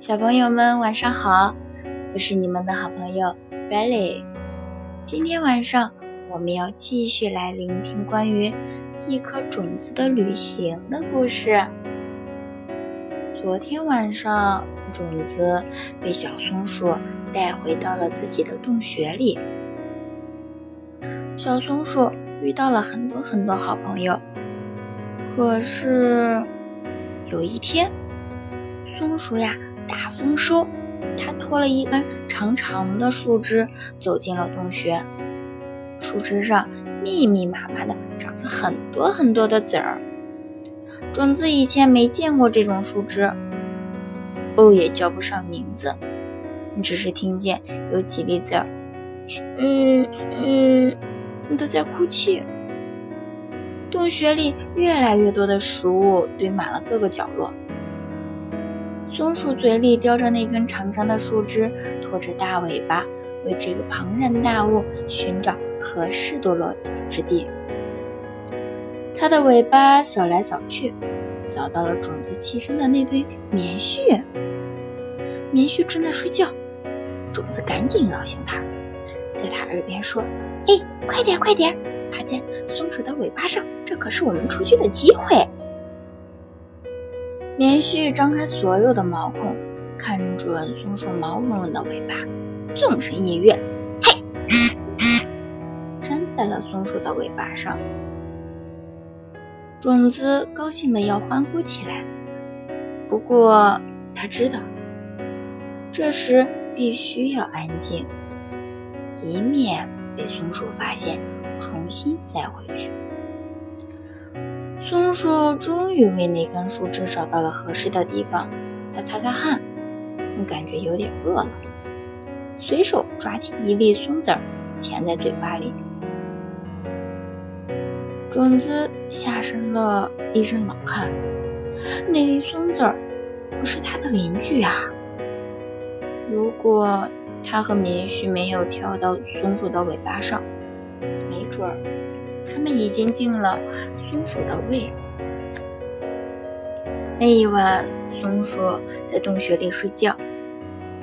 小朋友们晚上好，我是你们的好朋友 Riley。今天晚上我们要继续来聆听关于一颗种子的旅行的故事。昨天晚上，种子被小松鼠带回到了自己的洞穴里。小松鼠遇到了很多很多好朋友，可是有一天，松鼠呀大丰收，他拖了一根长长的树枝走进了洞穴。树枝上密密麻麻的长着很多很多的籽儿。种子以前没见过这种树枝，哦，也叫不上名字，只是听见有几粒籽儿，嗯嗯。都在哭泣。洞穴里越来越多的食物堆满了各个角落。松鼠嘴里叼着那根长长的树枝，拖着大尾巴，为这个庞然大物寻找合适的落脚之地。它的尾巴扫来扫去，扫到了种子栖身的那堆棉絮。棉絮正在睡觉，种子赶紧摇醒它，在它耳边说。哎，快点快点，趴在松鼠的尾巴上，这可是我们出去的机会。棉絮张开所有的毛孔，看准松鼠毛茸茸的尾巴，纵身一跃，嘿，粘在了松鼠的尾巴上。种子高兴的要欢呼起来，不过他知道，这时必须要安静，以免。被松鼠发现，重新塞回去。松鼠终于为那根树枝找到了合适的地方，它擦擦汗，感觉有点饿了，随手抓起一粒松子儿，填在嘴巴里。种子吓生了一身冷汗，那粒松子儿不是它的邻居啊！如果……它和棉絮没有跳到松鼠的尾巴上，没准儿它们已经进了松鼠的胃。那一晚，松鼠在洞穴里睡觉，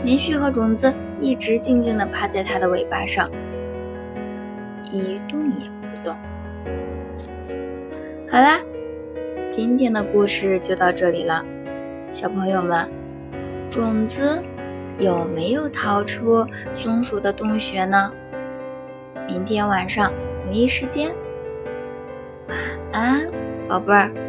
棉絮和种子一直静静地趴在它的尾巴上，一动也不动。好啦，今天的故事就到这里了，小朋友们，种子。有没有逃出松鼠的洞穴呢？明天晚上同一时间，安，宝贝儿。